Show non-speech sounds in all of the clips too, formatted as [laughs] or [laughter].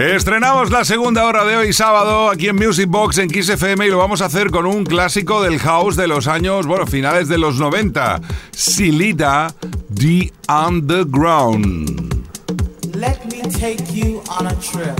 Estrenamos la segunda hora de hoy sábado aquí en Music Box en Kiss FM y lo vamos a hacer con un clásico del house de los años, bueno, finales de los 90, Silita The Underground. Let me take you on a trip.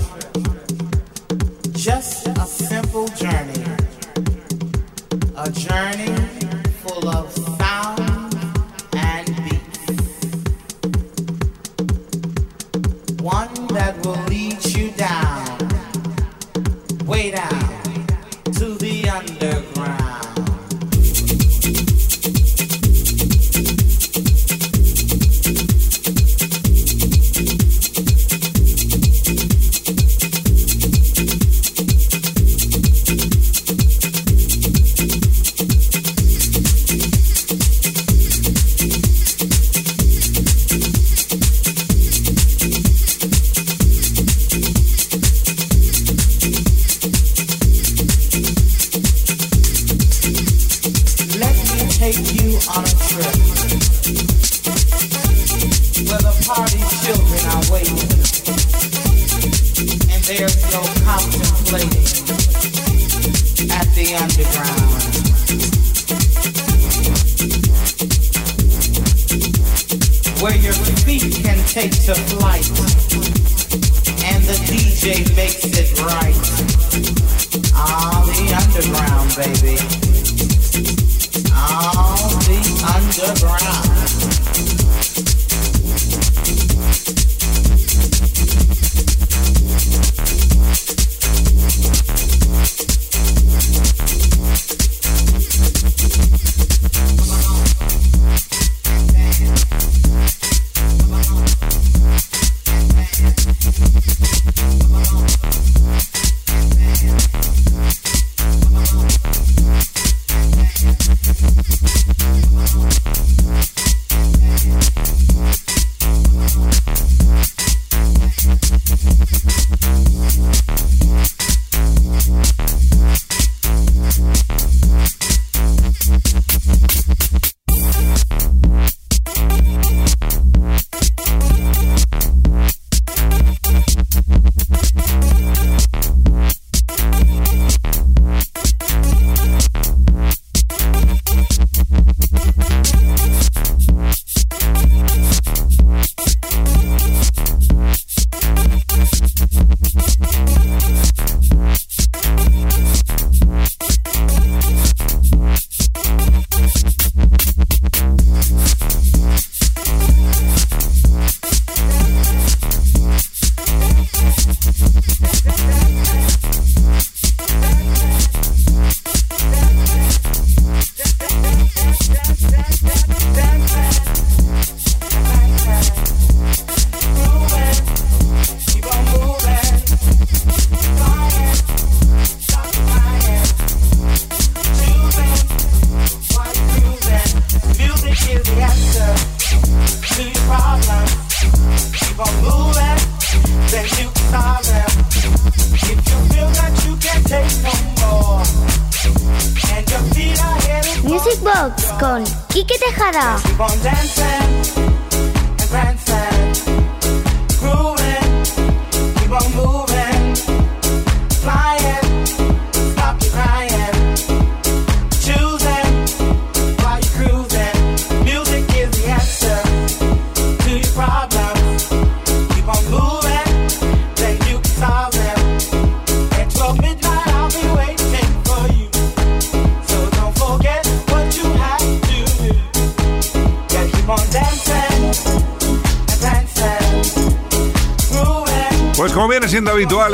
Where your feet can take to flight and the DJ makes it right. Ah, the underground, baby. On the underground.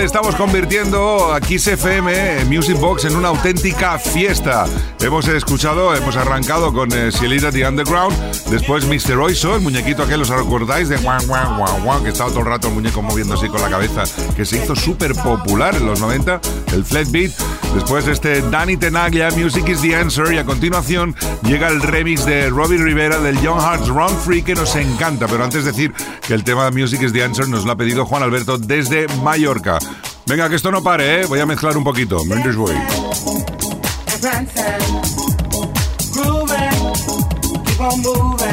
Estamos convirtiendo a Kiss FM Music Box en una auténtica fiesta. Hemos escuchado, hemos arrancado con eh, Cielita The Underground, después Mr. Oiso, el muñequito aquel, ¿os recordáis? De guau, guau, guau, guau, que estaba todo el rato el muñeco moviendo así con la cabeza, que se hizo súper popular en los 90, el flat beat. Después este Danny Tenaglia, Music is the Answer, y a continuación llega el remix de Robbie Rivera del Young Hearts Run Free, que nos encanta. Pero antes decir que el tema Music is the Answer nos lo ha pedido Juan Alberto desde Mallorca. Venga, que esto no pare, ¿eh? Voy a mezclar un poquito. Mendes grooving, keep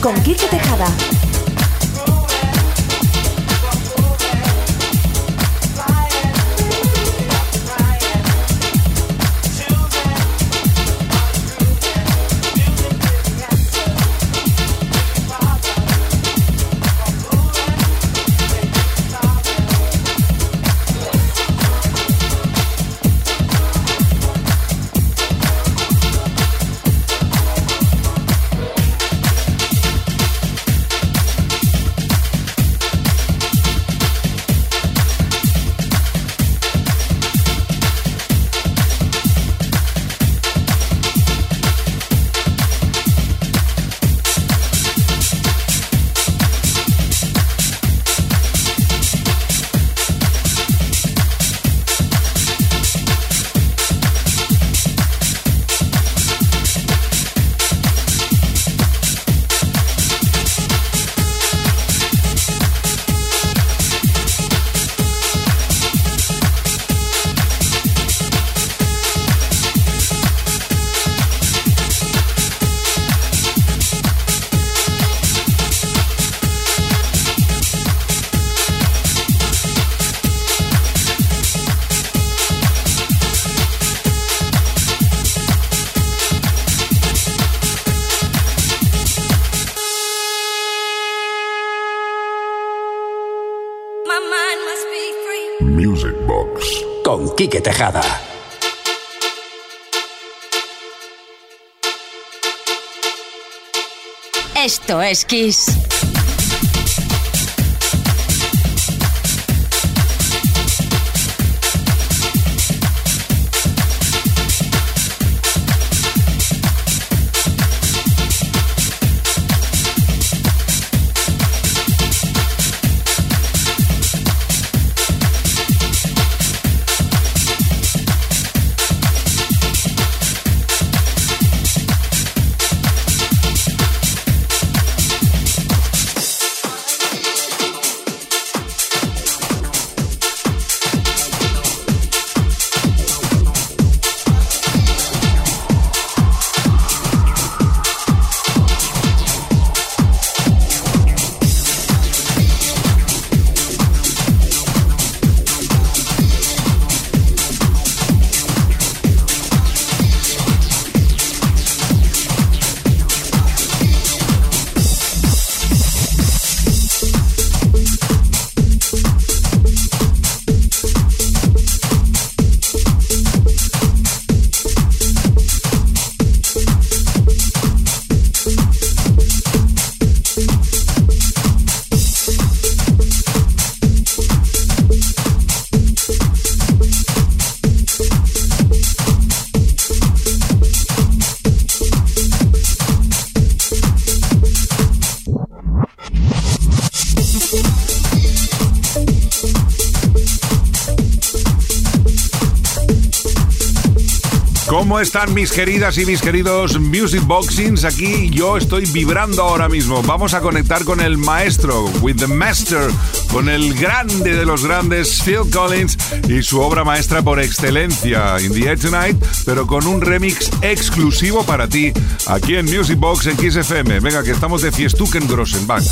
Con Quique Tejada. Quique Tejada. Esto es Kiss. ¿Cómo están mis queridas y mis queridos Music Boxings? Aquí yo estoy vibrando ahora mismo. Vamos a conectar con el maestro, with the master, con el grande de los grandes, Phil Collins, y su obra maestra por excelencia, In the Air Tonight, pero con un remix exclusivo para ti, aquí en Music Box en Kiss FM. Venga, que estamos de Fiestuken Grossenbach.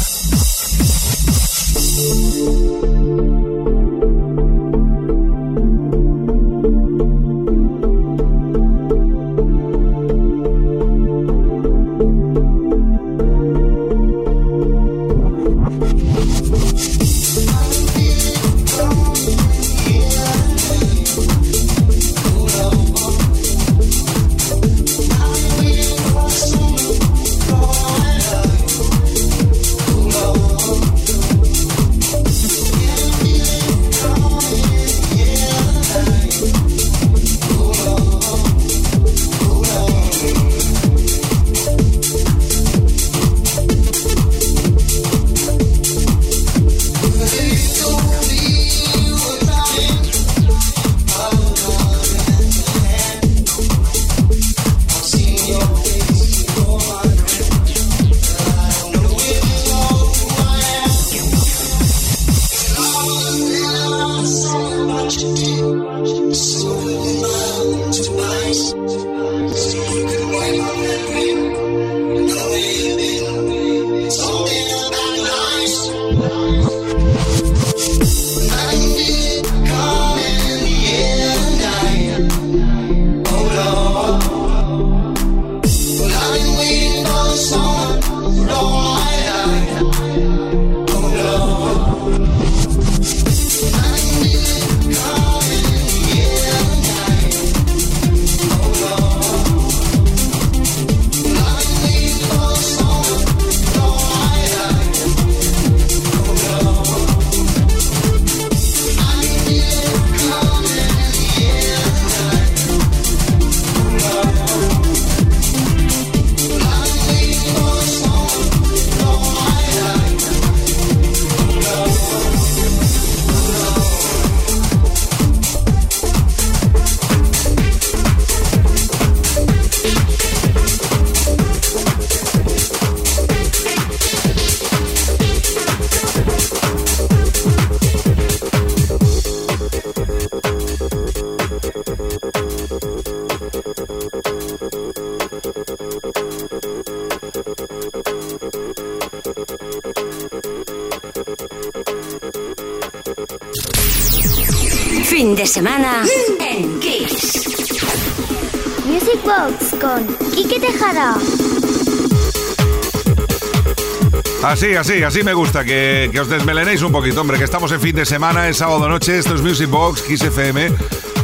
Así, así, así me gusta, que, os desmelenéis un poquito, hombre, que estamos en fin de semana, es sábado noche, esto es Music Box, Kiss FM,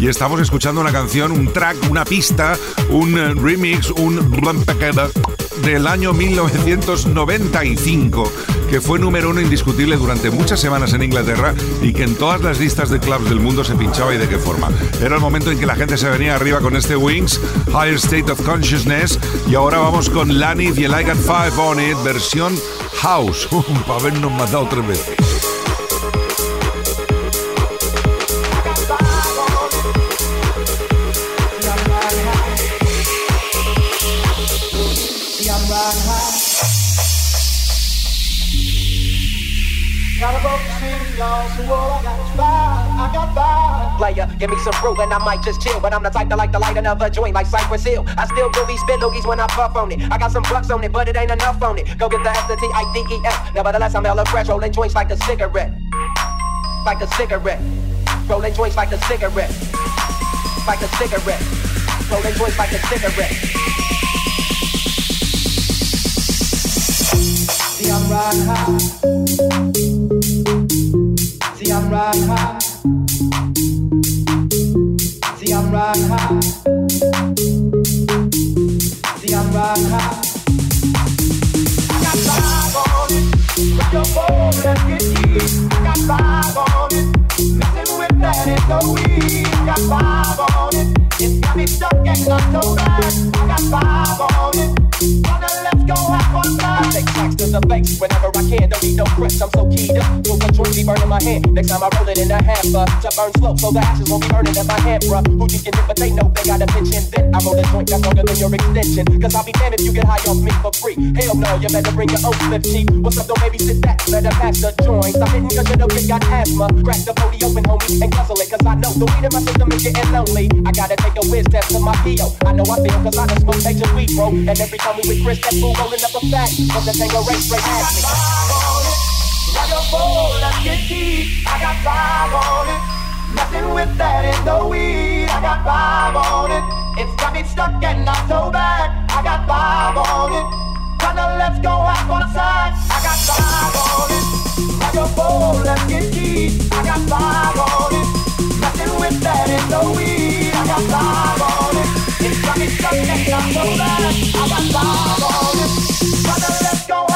y estamos escuchando una canción, un track, una pista, un eh, remix, un del año 1995, que fue número uno indiscutible durante muchas semanas en Inglaterra y que en todas las listas de clubs del mundo se pinchaba y de qué forma. Era el momento en que la gente se venía arriba con este Wings, Higher State of Consciousness, y ahora vamos con Lani y el I Got Five on It, versión House. Para ver nos matar outra vez. Gotta go to see I got five, I got five. Player, give me some proof and I might just chill. But I'm the type that like to light another joint like Cypress Hill. I still do these spit loogies when I puff on it. I got some bucks on it, but it ain't enough on it. Go get the S T I D E F. Nevertheless, I'm hella fresh, rolling joints like a cigarette. Like a cigarette. Rolling joints like a cigarette. Like a cigarette. Rolling joints like a cigarette. See, I'm riding high. See, I'm riding high. See, I'm riding high. See, I'm riding high. I got five on it. Grab your phone, get deep. I got five on it. Messing with that is no weed. Got five on it. It's got me stuck and not so bad. I got five on it let's go have fun to the face whenever I can. Don't need no press, I'm so keyed up. Till the be burning my hand. Next time I roll it in a hamper to burn slow, so the ashes won't be burning in my hand, bruh. Who you it? but they know they got a attention. Then I roll a joint that's longer than your extension. Cause I'll be damned if you get high off me for free. Hell no, you better bring your own slip cheap. What's up, don't babysit that? Better pass the joints. I'm hitting cause you know you got asthma. Crack the body open, homie, and guzzle it. Cause I know the weed in my system is getting lonely. I gotta take a whiz test to my PO. I know I feel cause don't smoke major weed, bro. And every time we with Chris, that fool rolling up a fat, but the thing race straight at me. Your bowl, let's get deep. I got five on it. Nothing with that in the weed. I got five on it. It's got me stuck and not so bad. I got five on it. Kinda let's go out on the side. I got five on it. Rock your bowl, let's get deep. I got five on it. Nothing with that in the weed. I got five on it. Stuck and. I on. Brother, let's go.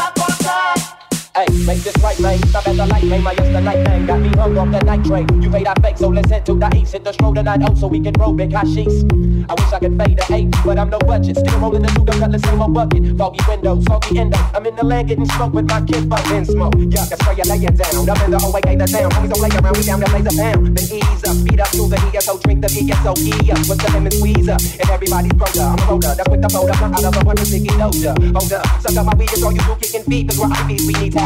Hey, make this right, man. Stop at the light, man. My yesterday man, got me hung off the night train. You made that fake, so let's head to the east. Hit the stroll tonight, oh, so we can roll big hashish. I wish I could fade the eight, but I'm no budget. Still rolling the new cutlass in my bucket. Foggy window, foggy endo. I'm in the land getting smoke with my kid, but then smoke. Yeah, that's why you lay it down. Up in the OAK, the town. Homies don't lay around, we down to laser pound. Then ease up, speed up, through the ESO, drink the ESO, E up. What's the lemon squeeze up? And everybody's broke up. I'm a roller, that's with the boat up. I'm out of a one, sticky doja. Hold up, suck up my weed, it's all you do, kicking feet. Cause we're IVs, we need to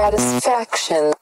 satisfaction.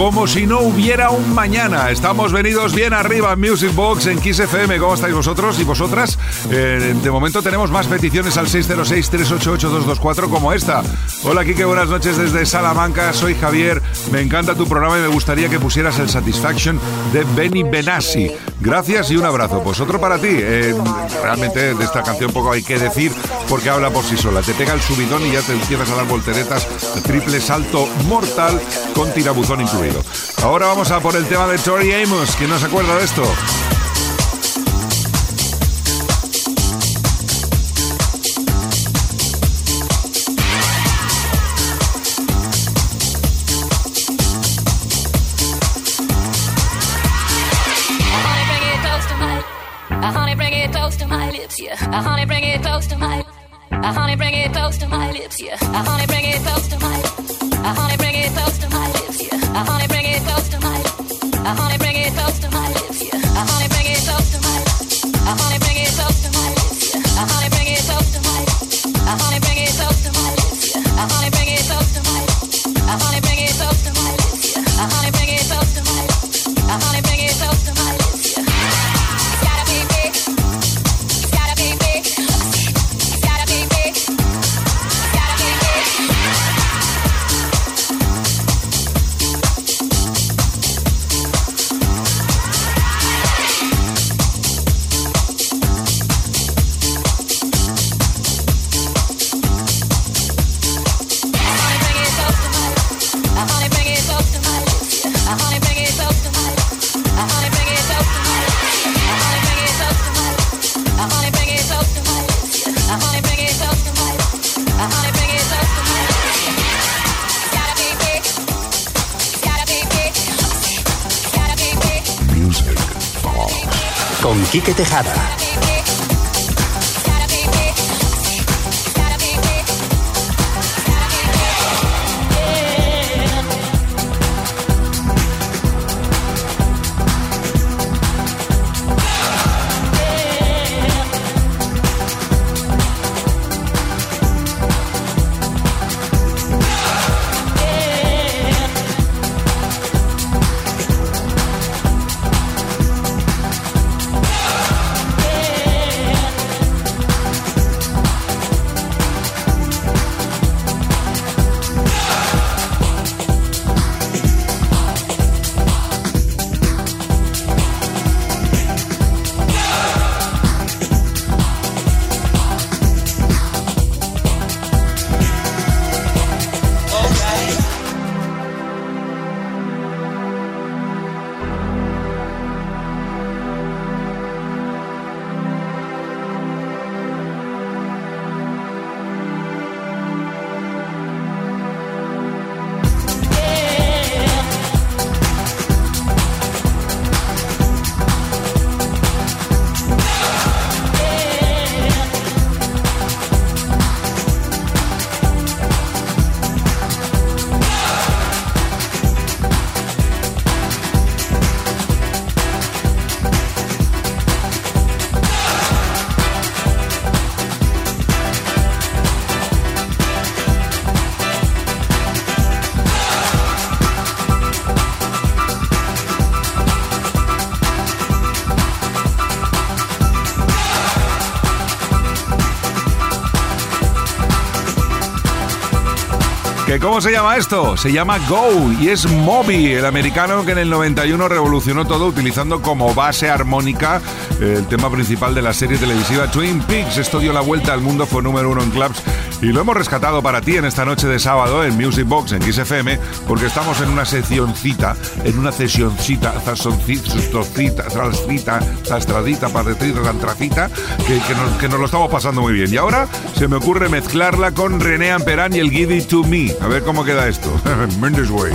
como si no hubiera un mañana. Estamos venidos bien arriba en Music Box, en Kiss FM. ¿Cómo estáis vosotros y vosotras? Eh, de momento tenemos más peticiones al 606-388-224 como esta. Hola Kike, buenas noches desde Salamanca. Soy Javier. Me encanta tu programa y me gustaría que pusieras el Satisfaction de Benny Benassi. Gracias y un abrazo. Pues otro para ti. Eh, realmente de esta canción poco hay que decir porque habla por sí sola. Te pega el subidón y ya te empiezas a dar volteretas. Triple salto mortal con tirabuzón incluido. Ahora vamos a por el tema de Tori Amos. ¿Quién no se acuerda de esto? Quique Tejada. ¿Cómo se llama esto? Se llama Go y es Moby, el americano que en el 91 revolucionó todo utilizando como base armónica eh, el tema principal de la serie televisiva Twin Peaks. Esto dio la vuelta al mundo, fue número uno en clubs y lo hemos rescatado para ti en esta noche de sábado en Music Box en XFM porque estamos en una seccioncita, en una sesioncita, zasoncita, trascita, zastradita, padrecita, antracita, que, que, nos, que nos lo estamos pasando muy bien. Y ahora se me ocurre mezclarla con René Amperán y el Give It To Me. A ver cómo queda esto. [laughs] Mendes Way.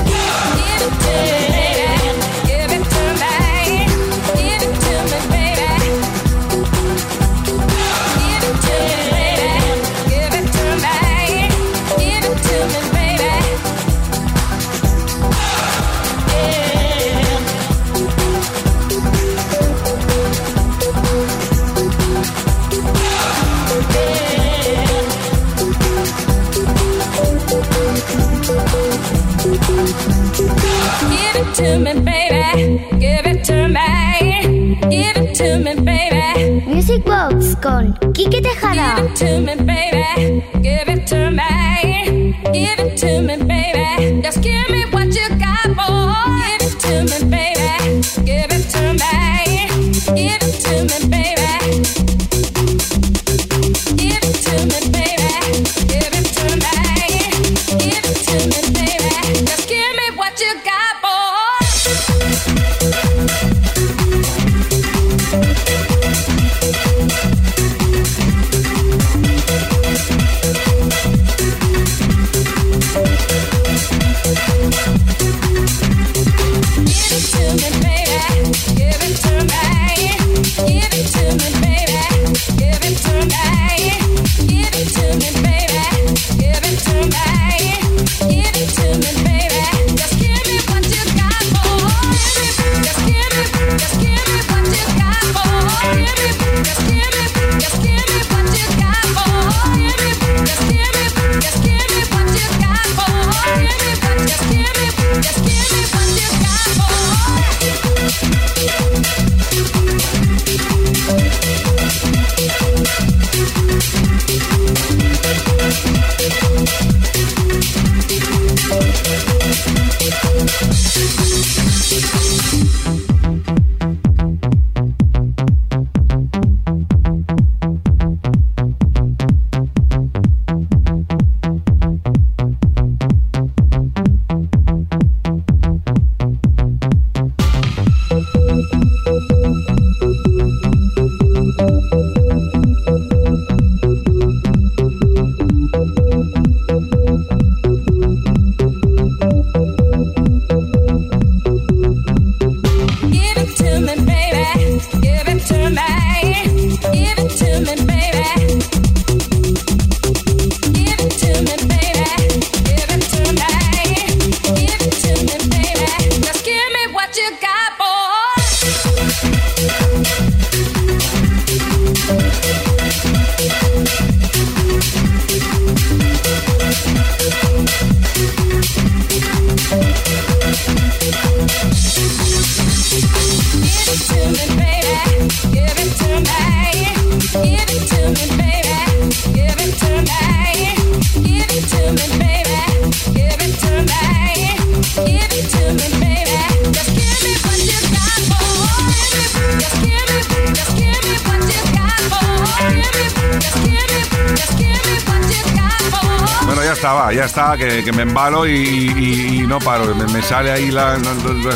Music Box con Kike Tejada. Give it to me, baby. Give it to me. Give it to me, baby. Just give me sale ahí la-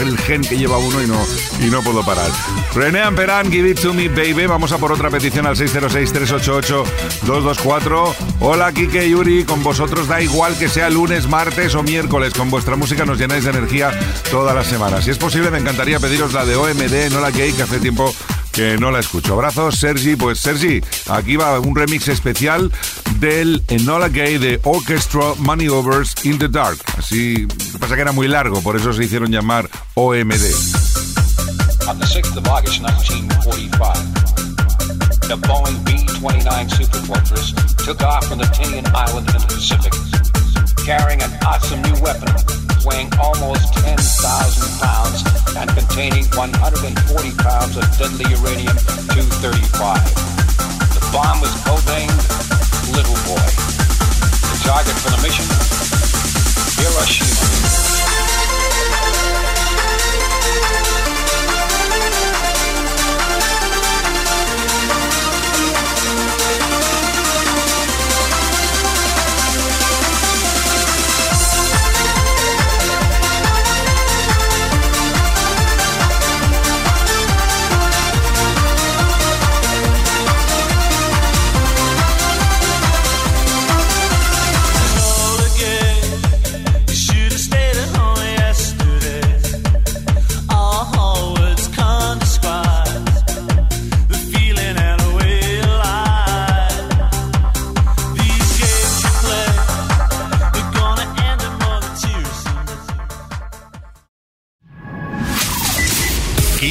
el gen que lleva uno y no, y no puedo parar. René Amperán, Give It To Me Baby. Vamos a por otra petición al 606-388-224. Hola, Kike Yuri. Con vosotros da igual que sea lunes, martes o miércoles. Con vuestra música nos llenáis de energía toda la semana. Si es posible, me encantaría pediros la de OMD, no la que hace tiempo que no la escucho. Abrazos, Sergi. Pues Sergi, aquí va un remix especial del Enola Gay de Orchestra Money Overs in the Dark. Así, que pasa que era muy largo, por eso se hicieron llamar OMD. On the 6th of August 1945, the Boeing B-29 Superfortress took off from the Tinian Island into the Pacific, carrying an awesome new weapon weighing almost 10,000 pounds and containing 140 pounds of deadly uranium-235. The bomb was codenamed Little Boy. The target for the mission, Hiroshima.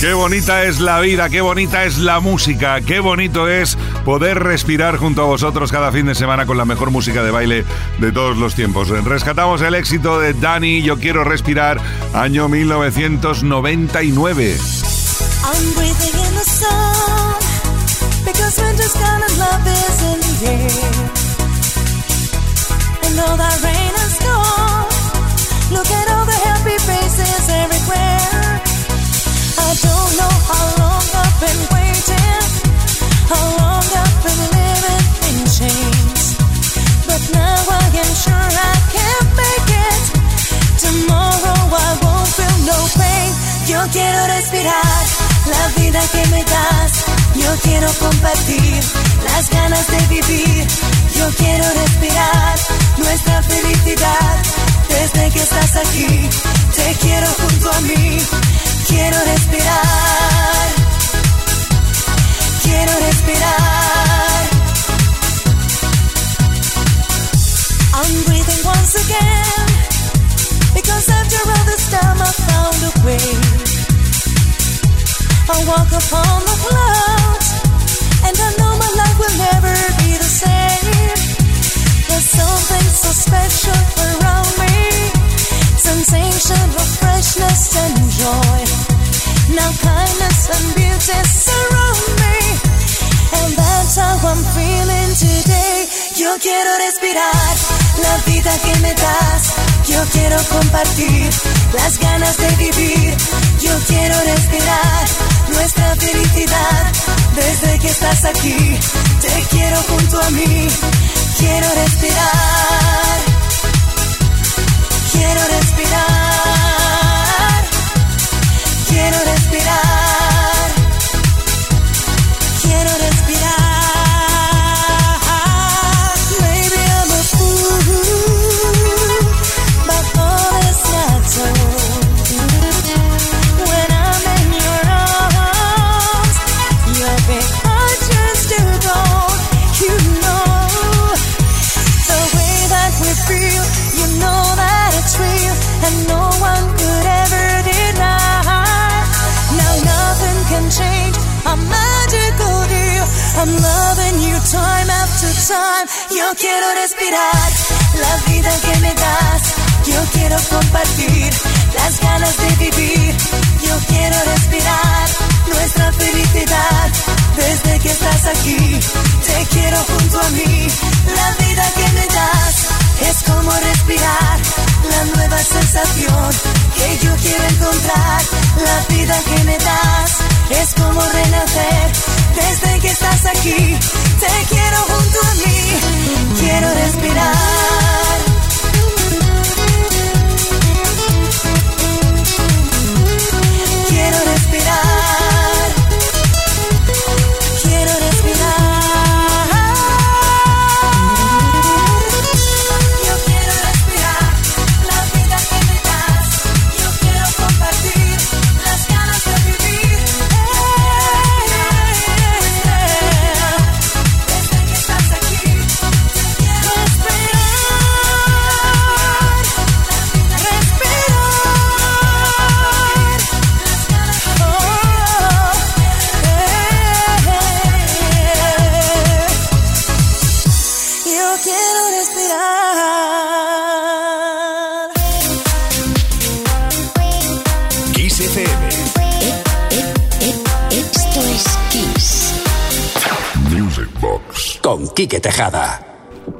Qué bonita es la vida, qué bonita es la música, qué bonito es poder respirar junto a vosotros cada fin de semana con la mejor música de baile de todos los tiempos. Rescatamos el éxito de Dani, Yo quiero respirar, año 1999. I'm Desde que estás aquí, te quiero junto a mí. I'm breathing once again. Because after all this time I found a way. I walk upon the clouds, and I know my life will never be the same. There's something so special around me, sensation of freshness and joy. Now and beauty surround me, and that's how I'm feeling today. Yo quiero respirar la vida que me das. Yo quiero compartir las ganas de vivir. Yo quiero respirar nuestra felicidad. Desde que estás aquí, te quiero junto a mí. Quiero respirar. Quiero respirar. Quiero respirar. Yo quiero respirar la vida que me das. Yo quiero compartir las ganas de vivir. Yo quiero respirar nuestra felicidad. Desde que estás aquí, te quiero junto a mí. La vida que me das es como respirar la nueva sensación que yo quiero encontrar. La vida que me das es como renacer. Desde que estás aquí te quiero junto a mí. Quiero respirar.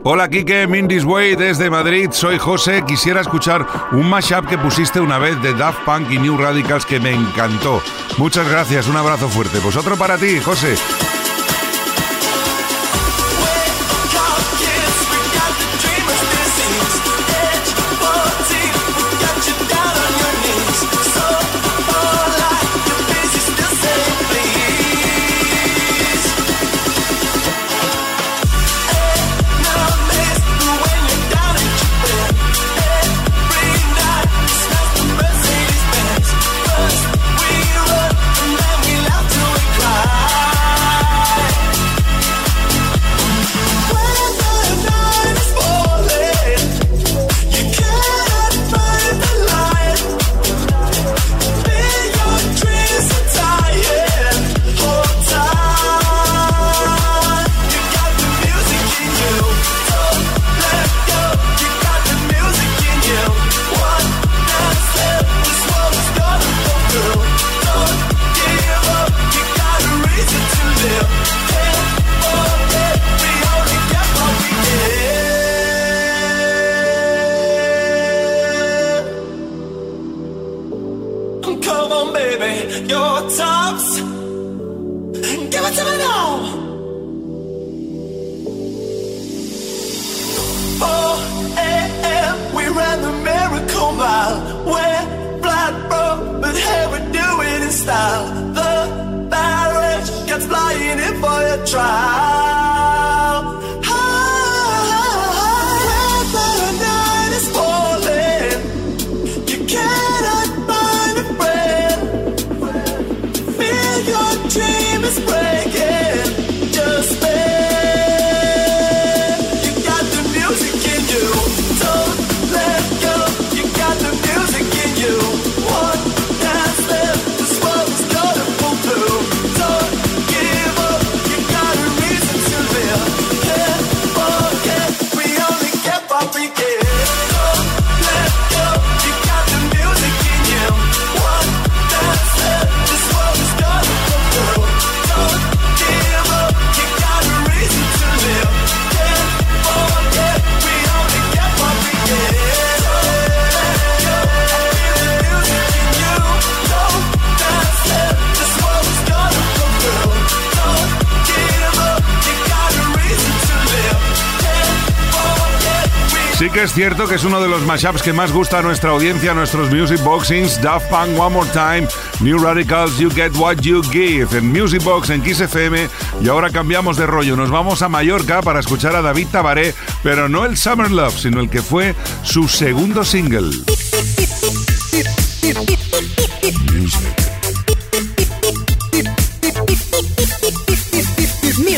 Hola Kike, Mindy's Way desde Madrid, soy José. Quisiera escuchar un mashup que pusiste una vez de Daft Punk y New Radicals que me encantó. Muchas gracias, un abrazo fuerte. Pues otro para ti, José. es cierto que es uno de los mashups que más gusta a nuestra audiencia, nuestros music boxings, Daft Punk One More Time, New Radicals, You Get What You Give, en Music Box, en Kiss FM, y ahora cambiamos de rollo, nos vamos a Mallorca para escuchar a David Tabaré, pero no el Summer Love, sino el que fue su segundo single. Music.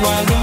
While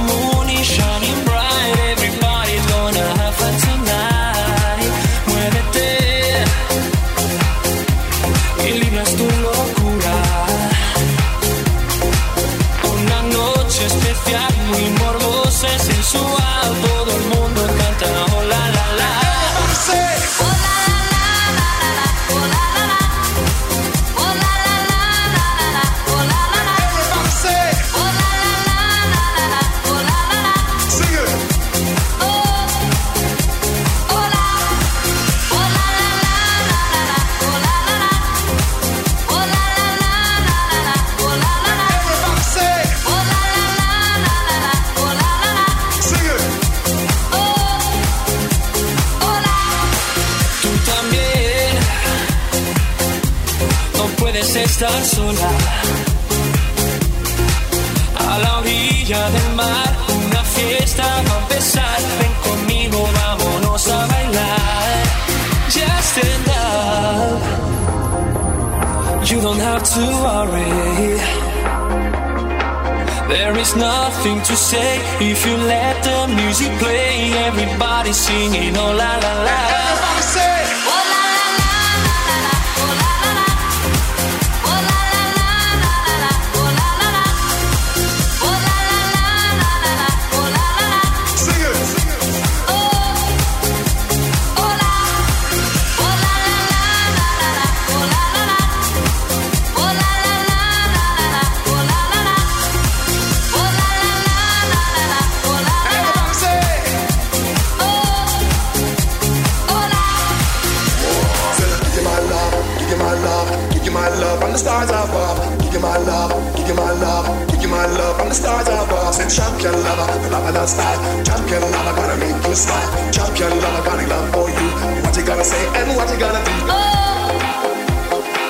my love from the stars above. Said champion lover, the love of the style. Champion lover, gonna make you smile. Champion lover, got a love for you. What you gonna say and what you gonna do? Oh,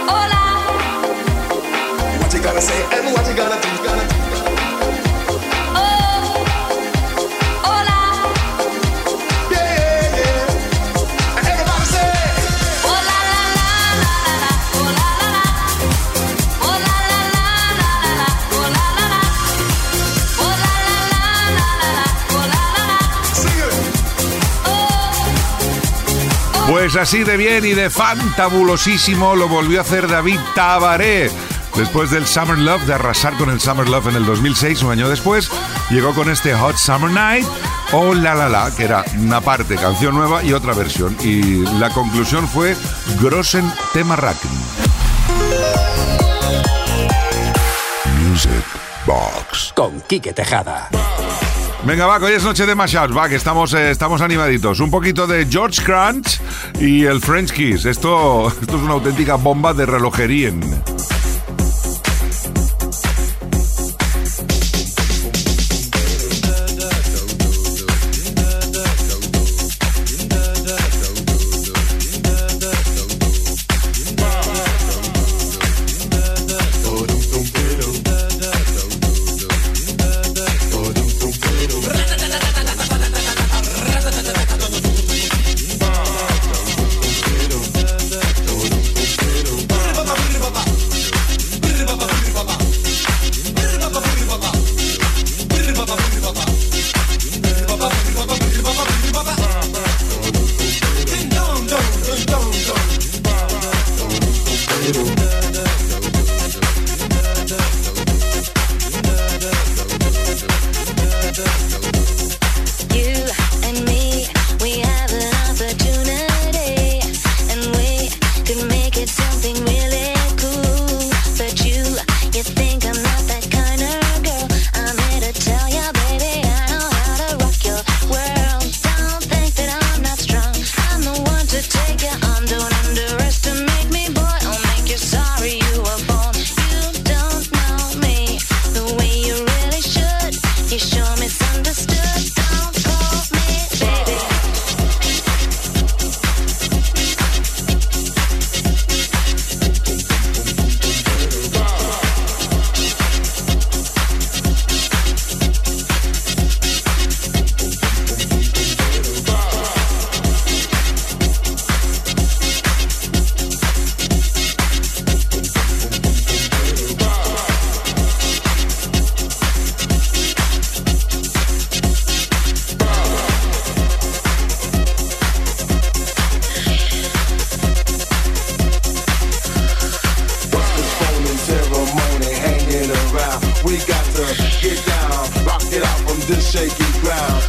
hola. What you gonna say and what you gonna do? Gonna do. Pues así de bien y de fantabulosísimo lo volvió a hacer David Tabaré. Después del Summer Love, de arrasar con el Summer Love en el 2006, un año después, llegó con este Hot Summer Night o La La La, que era una parte canción nueva y otra versión. Y la conclusión fue Grossen Racken. Music Box. Con Quique Tejada. Venga, va, hoy es noche de mashups, va, que estamos, eh, estamos animaditos. Un poquito de George Crunch y el French Kiss. Esto, [laughs] esto es una auténtica bomba de relojería. shaking ground.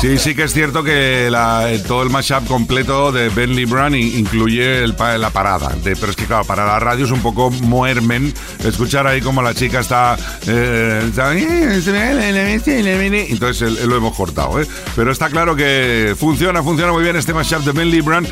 Sí, sí que es cierto que eh, todo el mashup completo de Ben Libran i- incluye el la parada. Pero es que, claro, para la radio es un poco muermen escuchar ahí como la chica está... eh, está- entonces el- lo hemos cortado, ¿eh? Pero está claro que funciona, funciona muy bien este mashup de Ben Libran.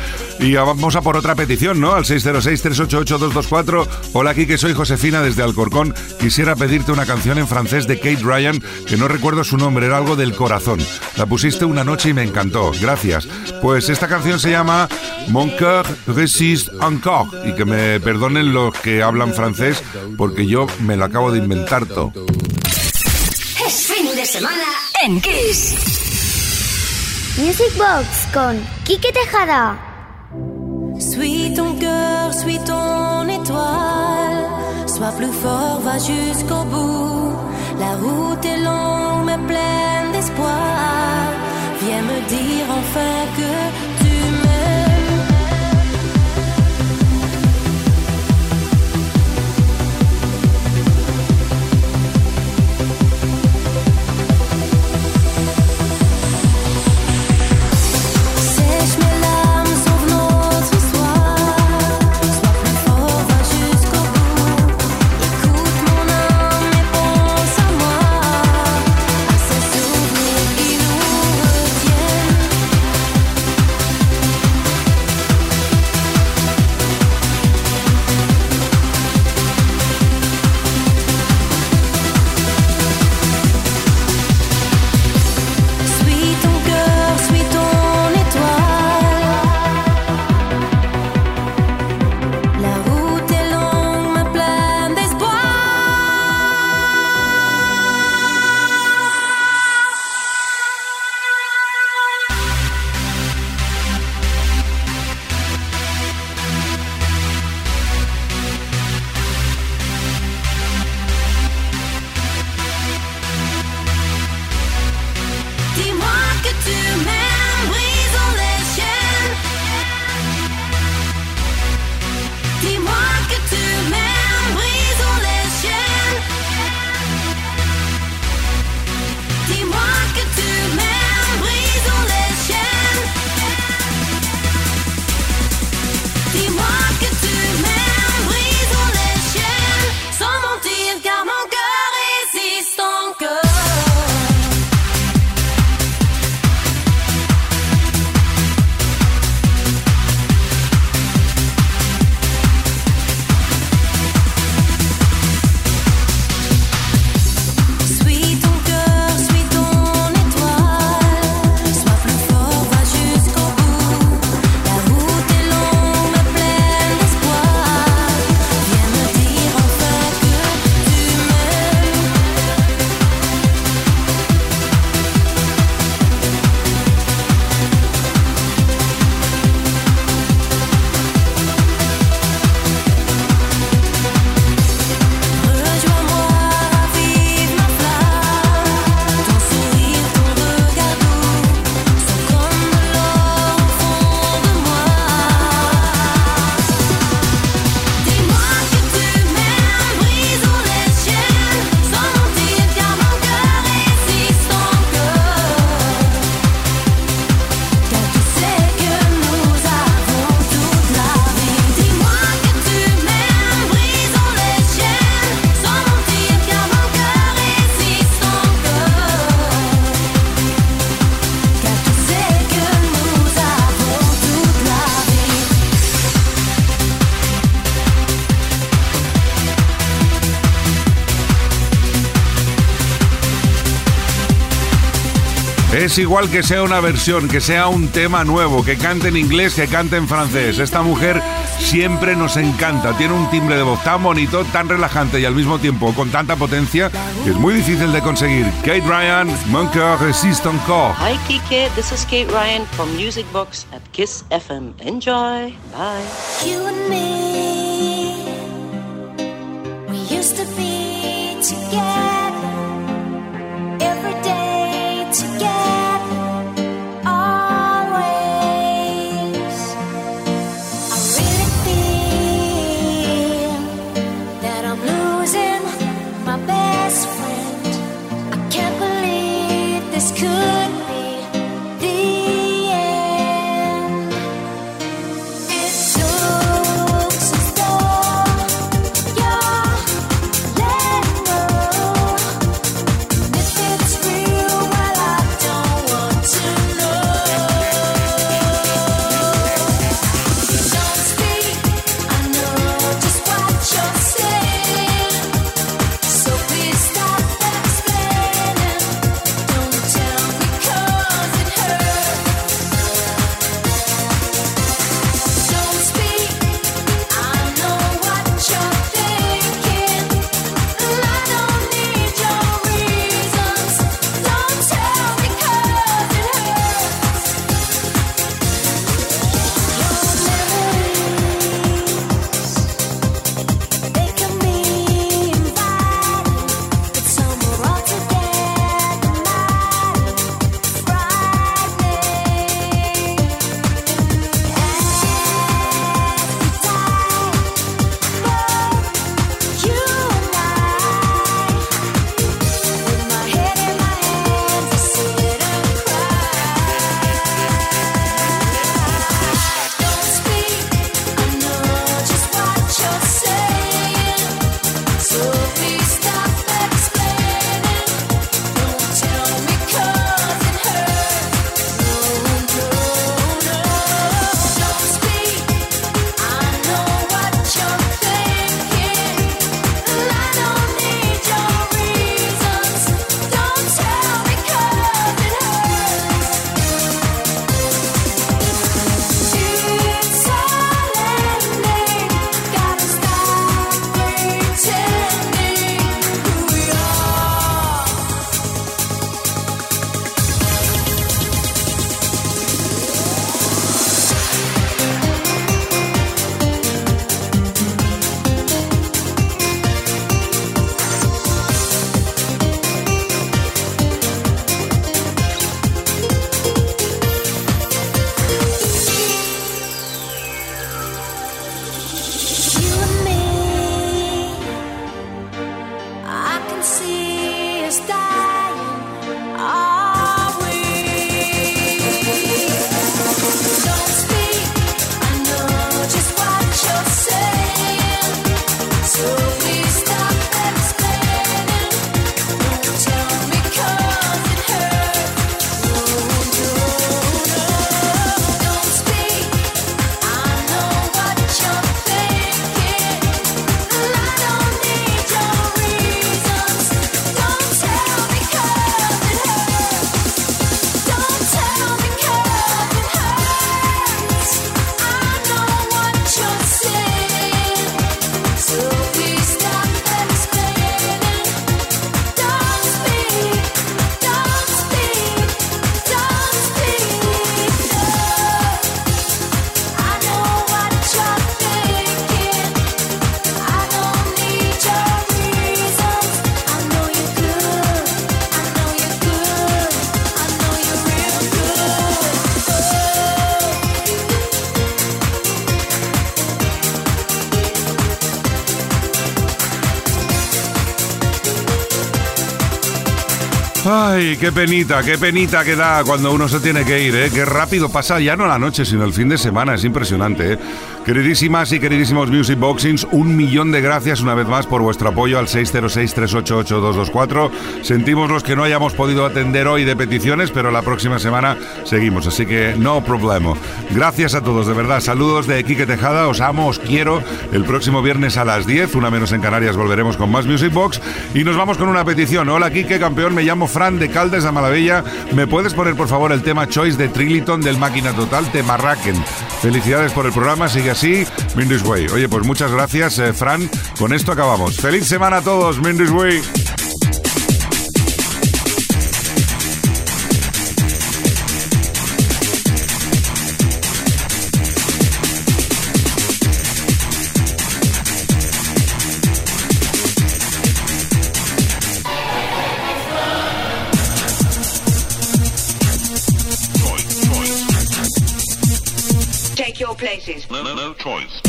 Y vamos a por otra petición, ¿no? Al 606-388-224. Hola, aquí que soy Josefina desde Alcorcón. Quisiera pedirte una canción en francés de Kate Ryan, que no recuerdo su nombre, era algo del corazón. La pusiste una noche y me encantó. Gracias. Pues esta canción se llama Mon cœur résiste encore. Y que me perdonen los que hablan francés, porque yo me lo acabo de inventar todo. Es fin de semana en Kiss. Music Box con Quique Tejada. Suis ton cœur, suis ton étoile. Sois plus fort, va jusqu'au bout. La route est longue mais pleine d'espoir. Viens me dire enfin que Es igual que sea una versión, que sea un tema nuevo, que cante en inglés, que cante en francés. Esta mujer siempre nos encanta. Tiene un timbre de voz tan bonito, tan relajante y al mismo tiempo con tanta potencia que es muy difícil de conseguir. Kate Ryan, Mon cœur résiste encore. Hi, Kike. This is Kate Ryan from Music Box at Kiss FM. Enjoy. Bye. You and me, Ay, qué penita, qué penita que da cuando uno se tiene que ir, ¿eh? Qué rápido pasa ya no la noche, sino el fin de semana, es impresionante, ¿eh? Queridísimas y queridísimos Music Boxings, un millón de gracias una vez más por vuestro apoyo al 606-388-224. Sentimos los que no hayamos podido atender hoy de peticiones, pero la próxima semana seguimos, así que no problema. Gracias a todos, de verdad. Saludos de Quique Tejada, os amo, os quiero. El próximo viernes a las 10, una menos en Canarias, volveremos con más Music Box y nos vamos con una petición. Hola Quique, campeón, me llamo Fran de Caldes de Malavella. ¿Me puedes poner por favor el tema Choice de Trilliton del Máquina Total, te marraquen? Felicidades por el programa, sigue así, Mindis Way. Oye, pues muchas gracias, eh, Fran. Con esto acabamos. Feliz semana a todos, Mindis Way. No, no choice.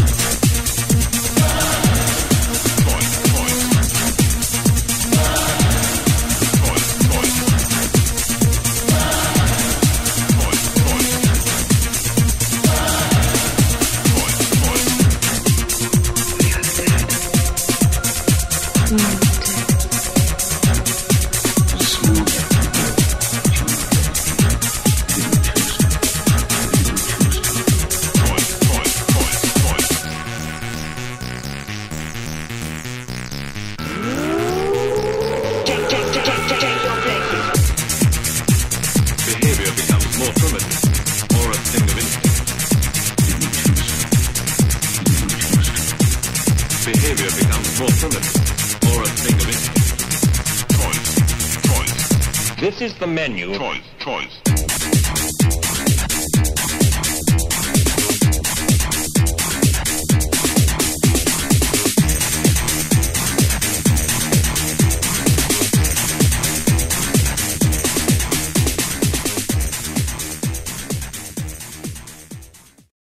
Menu. Choice, choice.